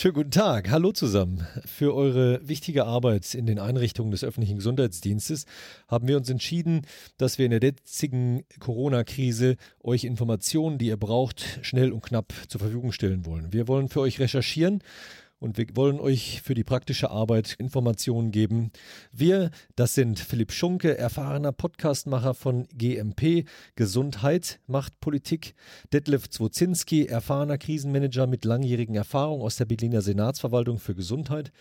Schönen guten Tag. Hallo zusammen. Für eure wichtige Arbeit in den Einrichtungen des öffentlichen Gesundheitsdienstes haben wir uns entschieden, dass wir in der jetzigen Corona-Krise euch Informationen, die ihr braucht, schnell und knapp zur Verfügung stellen wollen. Wir wollen für euch recherchieren und wir wollen euch für die praktische Arbeit Informationen geben. Wir, das sind Philipp Schunke, erfahrener Podcastmacher von GMP, Gesundheit macht Politik, Detlef Zwozinski, erfahrener Krisenmanager mit langjährigen Erfahrung aus der Berliner Senatsverwaltung für Gesundheit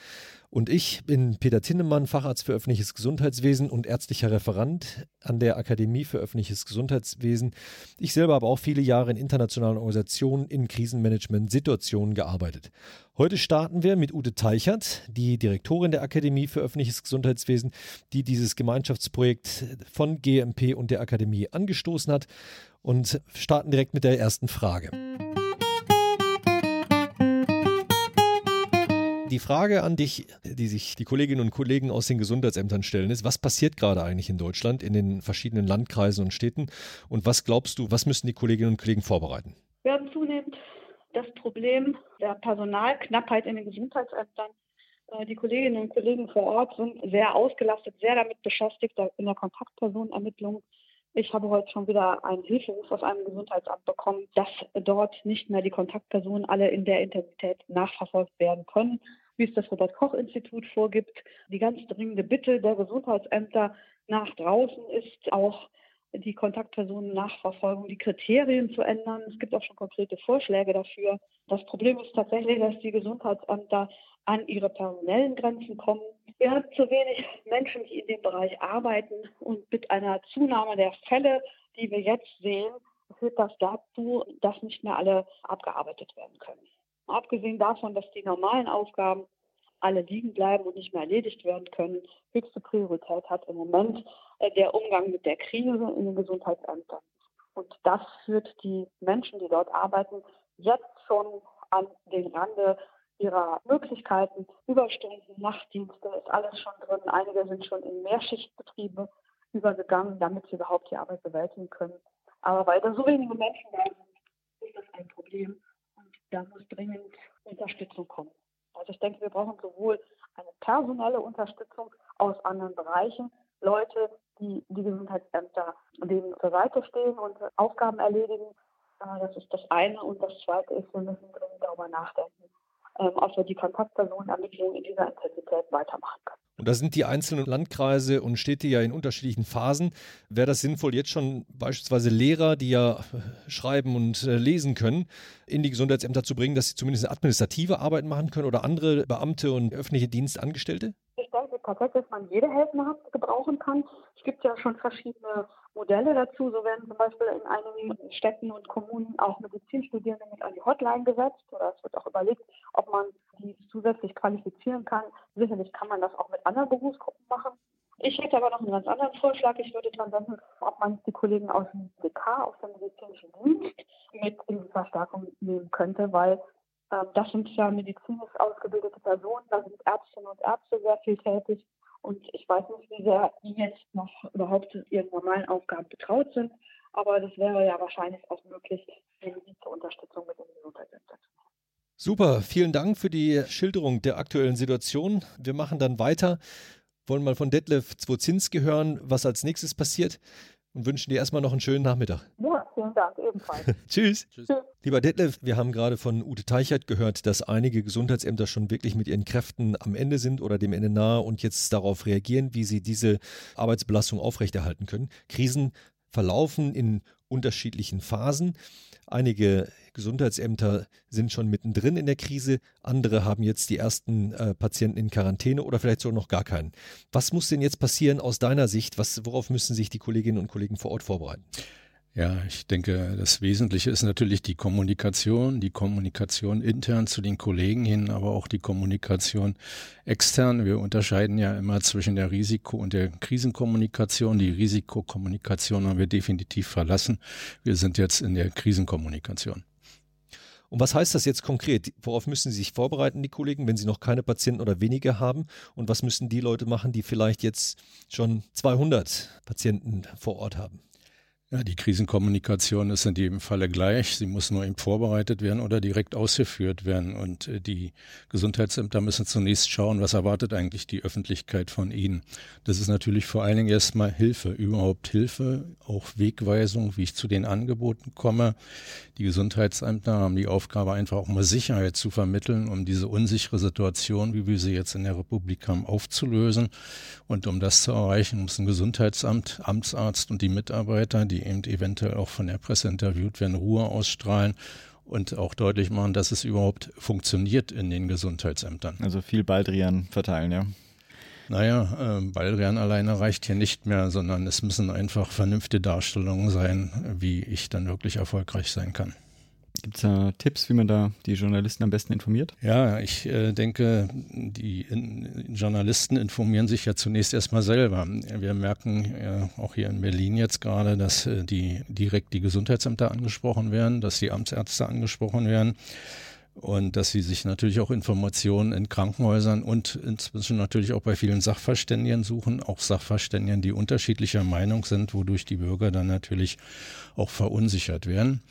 und ich bin Peter Tinnemann, Facharzt für öffentliches Gesundheitswesen und ärztlicher Referent an der Akademie für öffentliches Gesundheitswesen. Ich selber habe auch viele Jahre in internationalen Organisationen in Krisenmanagement-Situationen gearbeitet. Heute starten wir mit Ute Teichert, die Direktorin der Akademie für öffentliches Gesundheitswesen, die dieses Gemeinschaftsprojekt von GMP und der Akademie angestoßen hat und starten direkt mit der ersten Frage. Die Frage an dich, die sich die Kolleginnen und Kollegen aus den Gesundheitsämtern stellen, ist, was passiert gerade eigentlich in Deutschland in den verschiedenen Landkreisen und Städten und was glaubst du, was müssen die Kolleginnen und Kollegen vorbereiten? Wir haben zunehmend das Problem der Personalknappheit in den Gesundheitsämtern. Äh, die Kolleginnen und Kollegen vor Ort sind sehr ausgelastet, sehr damit beschäftigt in der Kontaktpersonenermittlung. Ich habe heute schon wieder einen Hilferuf aus einem Gesundheitsamt bekommen, dass dort nicht mehr die Kontaktpersonen alle in der Intensität nachverfolgt werden können, wie es das Robert-Koch-Institut vorgibt. Die ganz dringende Bitte der Gesundheitsämter nach draußen ist auch die Kontaktpersonen-Nachverfolgung, die Kriterien zu ändern. Es gibt auch schon konkrete Vorschläge dafür. Das Problem ist tatsächlich, dass die Gesundheitsämter an ihre personellen Grenzen kommen. Wir haben zu wenig Menschen, die in dem Bereich arbeiten und mit einer Zunahme der Fälle, die wir jetzt sehen, führt das dazu, dass nicht mehr alle abgearbeitet werden können. Abgesehen davon, dass die normalen Aufgaben alle liegen bleiben und nicht mehr erledigt werden können, höchste Priorität hat im Moment äh, der Umgang mit der Krise in den Gesundheitsämtern. Und das führt die Menschen, die dort arbeiten, jetzt schon an den Rande ihrer Möglichkeiten. Überstunden, Nachtdienste ist alles schon drin. Einige sind schon in Mehrschichtbetriebe übergegangen, damit sie überhaupt die Arbeit bewältigen können. Aber weil da so wenige Menschen da sind, ist das ein Problem. Und da muss dringend Unterstützung kommen. Also ich denke, wir brauchen sowohl eine personelle Unterstützung aus anderen Bereichen, Leute, die die Gesundheitsämter denen zur Seite stehen und Aufgaben erledigen. Äh, das ist das eine. Und das zweite ist, wir müssen dringend darüber nachdenken, ähm, ob wir die Kontaktpersonenermittlung in dieser Intensität weitermachen können. Und da sind die einzelnen Landkreise und Städte ja in unterschiedlichen Phasen. Wäre das sinnvoll, jetzt schon beispielsweise Lehrer, die ja schreiben und äh, lesen können, in die Gesundheitsämter zu bringen, dass sie zumindest administrative Arbeit machen können oder andere Beamte und öffentliche Dienstangestellte? Tatsächlich, dass man jede helfende Hand gebrauchen kann. Es gibt ja schon verschiedene Modelle dazu. So werden zum Beispiel in einigen Städten und Kommunen auch Medizinstudierende mit an die Hotline gesetzt oder es wird auch überlegt, ob man die zusätzlich qualifizieren kann. Sicherlich kann man das auch mit anderen Berufsgruppen machen. Ich hätte aber noch einen ganz anderen Vorschlag. Ich würde dann denken, ob man die Kollegen aus dem DK, aus dem medizinischen Dienst, mit in die Verstärkung nehmen könnte, weil das sind ja medizinisch ausgebildete Personen, da sind Ärztinnen und Ärzte sehr viel tätig. Und ich weiß nicht, wie sehr die jetzt noch überhaupt ihren normalen Aufgaben betraut sind. Aber das wäre ja wahrscheinlich auch möglich, wenn sie zur Unterstützung mit dem machen. Super, vielen Dank für die Schilderung der aktuellen Situation. Wir machen dann weiter, wollen mal von Detlef Zwozinski hören, was als nächstes passiert und wünschen dir erstmal noch einen schönen Nachmittag. Ja, vielen Dank, ebenfalls. Tschüss. Tschüss. Lieber Detlef, wir haben gerade von Ute Teichert gehört, dass einige Gesundheitsämter schon wirklich mit ihren Kräften am Ende sind oder dem Ende nahe und jetzt darauf reagieren, wie sie diese Arbeitsbelastung aufrechterhalten können. Krisen verlaufen in unterschiedlichen Phasen. Einige Gesundheitsämter sind schon mittendrin in der Krise, andere haben jetzt die ersten äh, Patienten in Quarantäne oder vielleicht sogar noch gar keinen. Was muss denn jetzt passieren aus deiner Sicht? Was, worauf müssen sich die Kolleginnen und Kollegen vor Ort vorbereiten? Ja, ich denke, das Wesentliche ist natürlich die Kommunikation, die Kommunikation intern zu den Kollegen hin, aber auch die Kommunikation extern. Wir unterscheiden ja immer zwischen der Risiko- und der Krisenkommunikation. Die Risikokommunikation haben wir definitiv verlassen. Wir sind jetzt in der Krisenkommunikation. Und was heißt das jetzt konkret? Worauf müssen Sie sich vorbereiten, die Kollegen, wenn Sie noch keine Patienten oder weniger haben? Und was müssen die Leute machen, die vielleicht jetzt schon 200 Patienten vor Ort haben? Ja, die Krisenkommunikation ist in jedem Falle gleich. Sie muss nur eben vorbereitet werden oder direkt ausgeführt werden. Und äh, die Gesundheitsämter müssen zunächst schauen, was erwartet eigentlich die Öffentlichkeit von ihnen. Das ist natürlich vor allen Dingen erstmal Hilfe, überhaupt Hilfe, auch Wegweisung, wie ich zu den Angeboten komme. Die Gesundheitsämter haben die Aufgabe, einfach auch mal Sicherheit zu vermitteln, um diese unsichere Situation, wie wir sie jetzt in der Republik haben, aufzulösen. Und um das zu erreichen, muss ein Gesundheitsamt, Amtsarzt und die Mitarbeiter, die die eben eventuell auch von der Presse interviewt werden, Ruhe ausstrahlen und auch deutlich machen, dass es überhaupt funktioniert in den Gesundheitsämtern. Also viel Baldrian verteilen, ja. Naja, äh, Baldrian alleine reicht hier nicht mehr, sondern es müssen einfach vernünftige Darstellungen sein, wie ich dann wirklich erfolgreich sein kann. Gibt es da Tipps, wie man da die Journalisten am besten informiert? Ja, ich äh, denke, die in, Journalisten informieren sich ja zunächst erstmal selber. Wir merken ja auch hier in Berlin jetzt gerade, dass äh, die direkt die Gesundheitsämter angesprochen werden, dass die Amtsärzte angesprochen werden und dass sie sich natürlich auch Informationen in Krankenhäusern und inzwischen natürlich auch bei vielen Sachverständigen suchen, auch Sachverständigen, die unterschiedlicher Meinung sind, wodurch die Bürger dann natürlich auch verunsichert werden.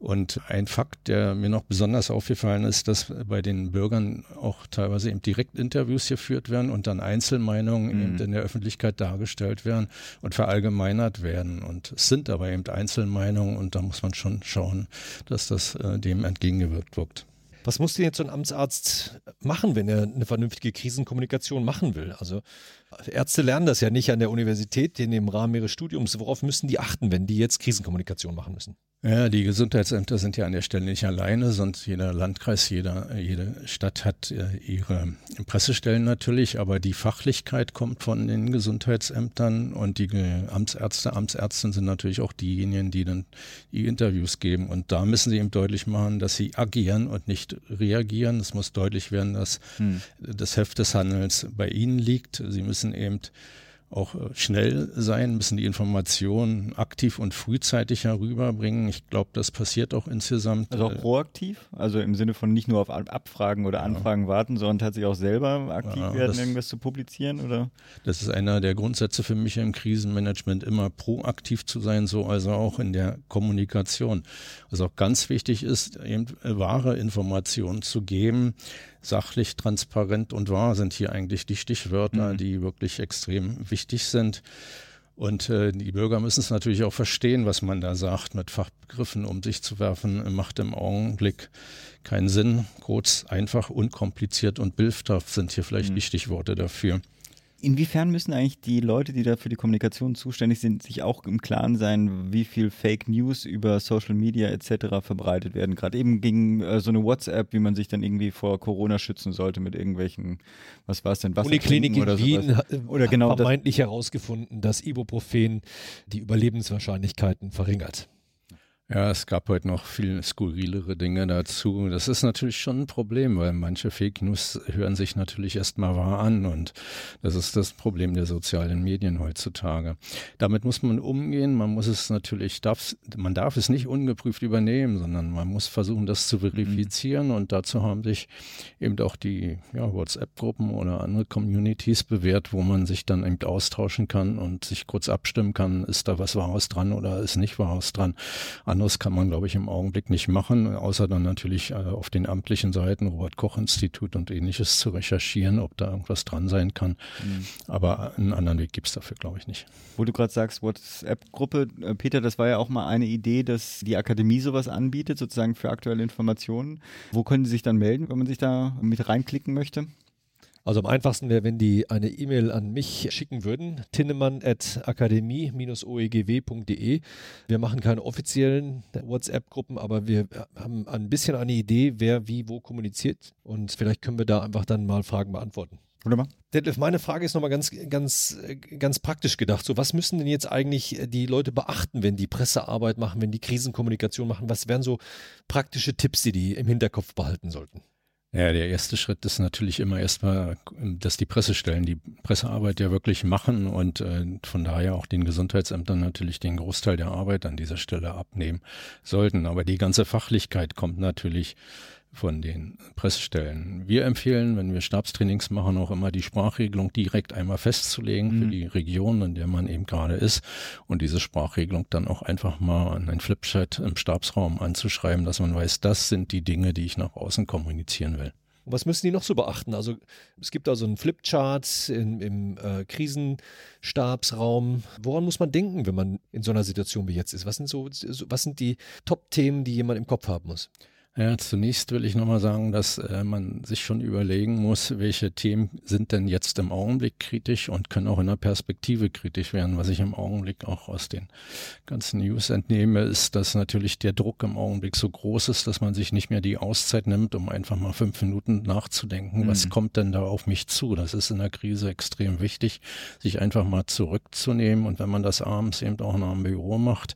Und ein Fakt, der mir noch besonders aufgefallen ist, dass bei den Bürgern auch teilweise eben Direktinterviews geführt werden und dann Einzelmeinungen mhm. eben in der Öffentlichkeit dargestellt werden und verallgemeinert werden. Und es sind aber eben Einzelmeinungen und da muss man schon schauen, dass das äh, dem entgegengewirkt wird. Was muss denn jetzt so ein Amtsarzt machen, wenn er eine vernünftige Krisenkommunikation machen will? Also Ärzte lernen das ja nicht an der Universität, in dem Rahmen ihres Studiums. Worauf müssen die achten, wenn die jetzt Krisenkommunikation machen müssen? Ja, die Gesundheitsämter sind ja an der Stelle nicht alleine, sonst jeder Landkreis, jeder, jede Stadt hat äh, ihre Pressestellen natürlich, aber die Fachlichkeit kommt von den Gesundheitsämtern und die Amtsärzte, Amtsärztinnen sind natürlich auch diejenigen, die dann die Interviews geben. Und da müssen sie eben deutlich machen, dass sie agieren und nicht reagieren. Es muss deutlich werden, dass hm. das Heft des Handelns bei ihnen liegt. Sie müssen eben auch äh, schnell sein, müssen die Informationen aktiv und frühzeitig herüberbringen. Ich glaube, das passiert auch insgesamt. Also auch äh, proaktiv? Also im Sinne von nicht nur auf Abfragen oder Anfragen ja. warten, sondern tatsächlich auch selber aktiv ja, werden, das, irgendwas zu publizieren? Oder? Das ist einer der Grundsätze für mich im Krisenmanagement, immer proaktiv zu sein, so also auch in der Kommunikation. Was auch ganz wichtig ist, eben wahre Informationen zu geben, sachlich, transparent und wahr sind hier eigentlich die Stichwörter, mhm. die wirklich extrem wichtig sind. Und äh, die Bürger müssen es natürlich auch verstehen, was man da sagt, mit Fachbegriffen um sich zu werfen, macht im Augenblick keinen Sinn. Kurz, einfach, unkompliziert und bildhaft sind hier vielleicht mhm. die Stichworte dafür. Inwiefern müssen eigentlich die Leute, die da für die Kommunikation zuständig sind, sich auch im Klaren sein, wie viel Fake News über Social Media etc. verbreitet werden? Gerade eben ging äh, so eine WhatsApp, wie man sich dann irgendwie vor Corona schützen sollte mit irgendwelchen, was war es denn, Uniklinik in oder Wien sowas. oder genau vermeintlich herausgefunden, dass Ibuprofen die Überlebenswahrscheinlichkeiten verringert. Ja, es gab heute noch viel skurrilere Dinge dazu. Das ist natürlich schon ein Problem, weil manche Fake News hören sich natürlich erstmal wahr an und das ist das Problem der sozialen Medien heutzutage. Damit muss man umgehen. Man muss es natürlich, darf, man darf es nicht ungeprüft übernehmen, sondern man muss versuchen, das zu verifizieren mhm. und dazu haben sich eben auch die ja, WhatsApp-Gruppen oder andere Communities bewährt, wo man sich dann eben austauschen kann und sich kurz abstimmen kann, ist da was Wahres dran oder ist nicht Wahres dran. Anderes kann man, glaube ich, im Augenblick nicht machen, außer dann natürlich äh, auf den amtlichen Seiten, Robert-Koch-Institut und ähnliches zu recherchieren, ob da irgendwas dran sein kann. Mhm. Aber einen anderen Weg gibt es dafür, glaube ich, nicht. Wo du gerade sagst, WhatsApp-Gruppe, äh, Peter, das war ja auch mal eine Idee, dass die Akademie sowas anbietet, sozusagen für aktuelle Informationen. Wo können Sie sich dann melden, wenn man sich da mit reinklicken möchte? Also am einfachsten wäre, wenn die eine E-Mail an mich schicken würden, tinnemann.akademie-oegw.de. Wir machen keine offiziellen WhatsApp-Gruppen, aber wir haben ein bisschen eine Idee, wer wie wo kommuniziert und vielleicht können wir da einfach dann mal Fragen beantworten. Wunderbar. Detlef, meine Frage ist nochmal ganz, ganz, ganz praktisch gedacht. So, was müssen denn jetzt eigentlich die Leute beachten, wenn die Pressearbeit machen, wenn die Krisenkommunikation machen? Was wären so praktische Tipps, die die im Hinterkopf behalten sollten? Ja, der erste Schritt ist natürlich immer erstmal, dass die Pressestellen die Pressearbeit ja wirklich machen und äh, von daher auch den Gesundheitsämtern natürlich den Großteil der Arbeit an dieser Stelle abnehmen sollten. Aber die ganze Fachlichkeit kommt natürlich von den Pressestellen. Wir empfehlen, wenn wir Stabstrainings machen, auch immer die Sprachregelung direkt einmal festzulegen mhm. für die Region, in der man eben gerade ist und diese Sprachregelung dann auch einfach mal an ein Flipchart im Stabsraum anzuschreiben, dass man weiß, das sind die Dinge, die ich nach außen kommunizieren will. Was müssen die noch so beachten? Also es gibt da so einen Flipchart im, im äh, Krisenstabsraum. Woran muss man denken, wenn man in so einer Situation wie jetzt ist? Was sind so, was sind die Top-Themen, die jemand im Kopf haben muss? Ja, zunächst will ich nochmal sagen, dass äh, man sich schon überlegen muss, welche Themen sind denn jetzt im Augenblick kritisch und können auch in der Perspektive kritisch werden. Was ich im Augenblick auch aus den ganzen News entnehme, ist, dass natürlich der Druck im Augenblick so groß ist, dass man sich nicht mehr die Auszeit nimmt, um einfach mal fünf Minuten nachzudenken, mhm. was kommt denn da auf mich zu. Das ist in der Krise extrem wichtig, sich einfach mal zurückzunehmen und wenn man das abends eben auch noch im Büro macht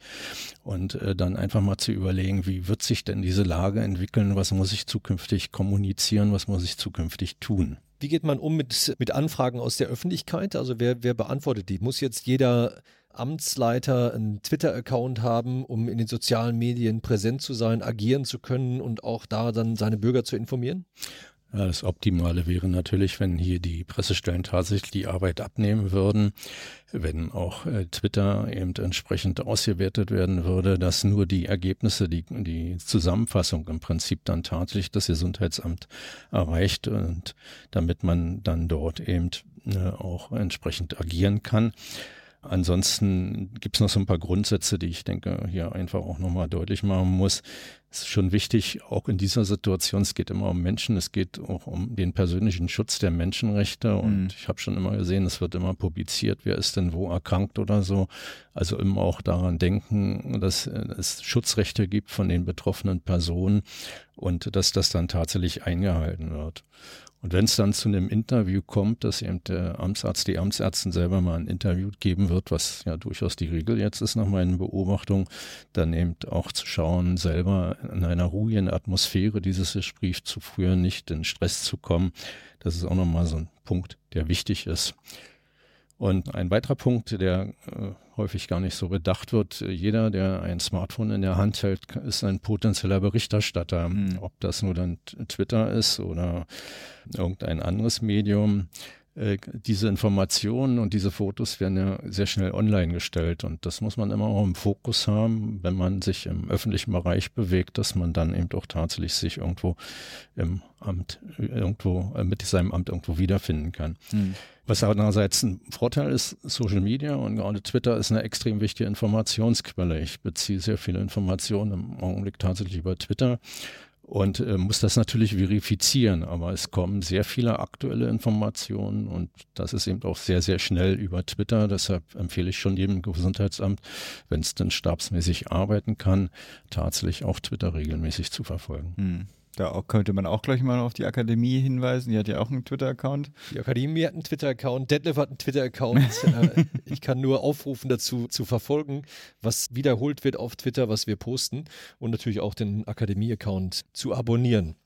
und äh, dann einfach mal zu überlegen, wie wird sich denn diese Lage entwickeln, was muss ich zukünftig kommunizieren, was muss ich zukünftig tun. Wie geht man um mit, mit Anfragen aus der Öffentlichkeit? Also wer, wer beantwortet die? Muss jetzt jeder Amtsleiter einen Twitter-Account haben, um in den sozialen Medien präsent zu sein, agieren zu können und auch da dann seine Bürger zu informieren? Ja, das Optimale wäre natürlich, wenn hier die Pressestellen tatsächlich die Arbeit abnehmen würden, wenn auch äh, Twitter eben entsprechend ausgewertet werden würde, dass nur die Ergebnisse, die, die Zusammenfassung im Prinzip dann tatsächlich das Gesundheitsamt erreicht und damit man dann dort eben äh, auch entsprechend agieren kann. Ansonsten gibt es noch so ein paar Grundsätze, die ich denke, hier einfach auch nochmal deutlich machen muss. Es ist schon wichtig, auch in dieser Situation, es geht immer um Menschen, es geht auch um den persönlichen Schutz der Menschenrechte. Und mhm. ich habe schon immer gesehen, es wird immer publiziert, wer ist denn wo erkrankt oder so. Also immer auch daran denken, dass es Schutzrechte gibt von den betroffenen Personen und dass das dann tatsächlich eingehalten wird. Und wenn es dann zu einem Interview kommt, dass eben der Amtsarzt, die Amtsärztin selber mal ein Interview geben wird, was ja durchaus die Regel jetzt ist nach meinen Beobachtungen, dann eben auch zu schauen, selber in einer ruhigen Atmosphäre dieses Gespräch zu führen, nicht in Stress zu kommen. Das ist auch nochmal so ein Punkt, der wichtig ist. Und ein weiterer Punkt, der äh, häufig gar nicht so bedacht wird, jeder, der ein Smartphone in der Hand hält, ist ein potenzieller Berichterstatter. Mhm. Ob das nur dann Twitter ist oder irgendein anderes Medium. Äh, diese Informationen und diese Fotos werden ja sehr schnell online gestellt und das muss man immer auch im Fokus haben, wenn man sich im öffentlichen Bereich bewegt, dass man dann eben auch tatsächlich sich irgendwo im Amt, irgendwo äh, mit seinem Amt irgendwo wiederfinden kann. Mhm. Was andererseits ein Vorteil ist, Social Media und gerade Twitter ist eine extrem wichtige Informationsquelle. Ich beziehe sehr viele Informationen im Augenblick tatsächlich über Twitter und äh, muss das natürlich verifizieren. Aber es kommen sehr viele aktuelle Informationen und das ist eben auch sehr, sehr schnell über Twitter. Deshalb empfehle ich schon jedem Gesundheitsamt, wenn es denn stabsmäßig arbeiten kann, tatsächlich auch Twitter regelmäßig zu verfolgen. Hm. Da könnte man auch gleich mal auf die Akademie hinweisen. Die hat ja auch einen Twitter-Account. Die Akademie hat einen Twitter-Account. Detlef hat einen Twitter-Account. Äh, ich kann nur aufrufen dazu zu verfolgen, was wiederholt wird auf Twitter, was wir posten und natürlich auch den Akademie-Account zu abonnieren.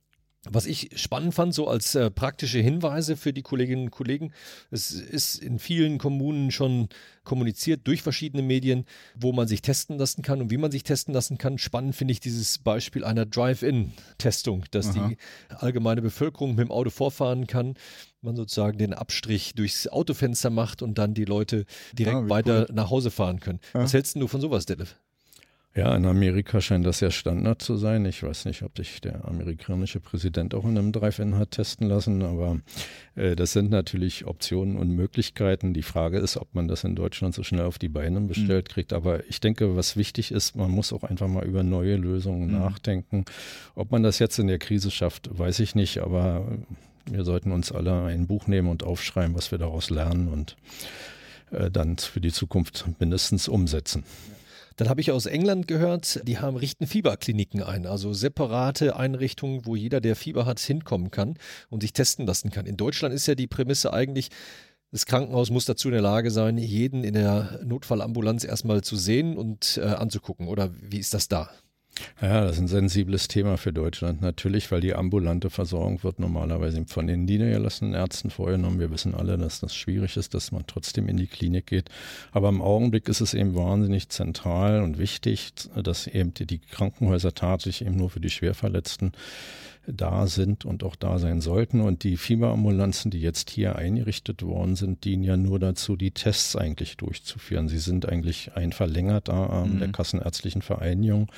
Was ich spannend fand, so als äh, praktische Hinweise für die Kolleginnen und Kollegen, es ist in vielen Kommunen schon kommuniziert durch verschiedene Medien, wo man sich testen lassen kann und wie man sich testen lassen kann. Spannend finde ich dieses Beispiel einer Drive-In-Testung, dass Aha. die allgemeine Bevölkerung mit dem Auto vorfahren kann, man sozusagen den Abstrich durchs Autofenster macht und dann die Leute direkt ah, weiter cool. nach Hause fahren können. Ja. Was hältst du von sowas, Detlef? Ja, in Amerika scheint das ja Standard zu sein. Ich weiß nicht, ob sich der amerikanische Präsident auch in einem Drive-In hat testen lassen, aber äh, das sind natürlich Optionen und Möglichkeiten. Die Frage ist, ob man das in Deutschland so schnell auf die Beine bestellt mhm. kriegt. Aber ich denke, was wichtig ist, man muss auch einfach mal über neue Lösungen mhm. nachdenken. Ob man das jetzt in der Krise schafft, weiß ich nicht, aber wir sollten uns alle ein Buch nehmen und aufschreiben, was wir daraus lernen und äh, dann für die Zukunft mindestens umsetzen. Dann habe ich aus England gehört, die haben richten Fieberkliniken ein, also separate Einrichtungen, wo jeder, der Fieber hat, hinkommen kann und sich testen lassen kann. In Deutschland ist ja die Prämisse eigentlich, das Krankenhaus muss dazu in der Lage sein, jeden in der Notfallambulanz erstmal zu sehen und äh, anzugucken. Oder wie ist das da? Ja, das ist ein sensibles Thema für Deutschland natürlich, weil die ambulante Versorgung wird normalerweise von den niedergelassenen Ärzten vorgenommen. Wir wissen alle, dass das schwierig ist, dass man trotzdem in die Klinik geht. Aber im Augenblick ist es eben wahnsinnig zentral und wichtig, dass eben die, Krankenhäuser tatsächlich eben nur für die Schwerverletzten da sind und auch da sein sollten. Und die Fieberambulanzen, die jetzt hier eingerichtet worden sind, dienen ja nur dazu, die Tests eigentlich durchzuführen. Sie sind eigentlich ein verlängerter Arm mhm. der Kassenärztlichen Vereinigung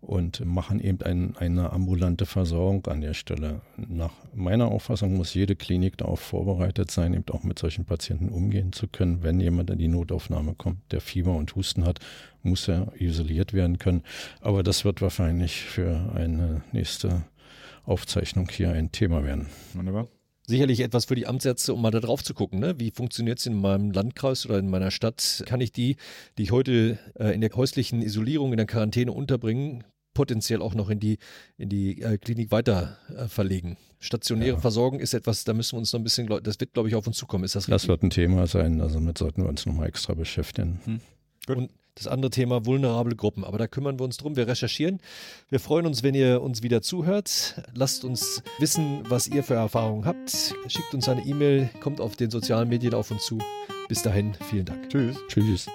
und machen eben ein, eine ambulante Versorgung an der Stelle. Nach meiner Auffassung muss jede Klinik darauf vorbereitet sein, eben auch mit solchen Patienten umgehen zu können. Wenn jemand in die Notaufnahme kommt, der Fieber und Husten hat, muss er isoliert werden können. Aber das wird wahrscheinlich für eine nächste Aufzeichnung hier ein Thema werden. Wunderbar sicherlich etwas für die Amtsärzte, um mal da drauf zu gucken. Ne? Wie funktioniert es in meinem Landkreis oder in meiner Stadt? Kann ich die, die ich heute äh, in der häuslichen Isolierung, in der Quarantäne unterbringen, potenziell auch noch in die, in die äh, Klinik weiter äh, verlegen. Stationäre ja. Versorgung ist etwas, da müssen wir uns noch ein bisschen, das wird, glaube ich, auf uns zukommen. Ist das richtig? Das wird ein Thema sein, also damit sollten wir uns nochmal extra beschäftigen. Hm. Und das andere Thema vulnerable Gruppen, aber da kümmern wir uns drum. Wir recherchieren. Wir freuen uns, wenn ihr uns wieder zuhört. Lasst uns wissen, was ihr für Erfahrungen habt. Schickt uns eine E-Mail, kommt auf den sozialen Medien auf uns zu. Bis dahin, vielen Dank. Tschüss. Tschüss.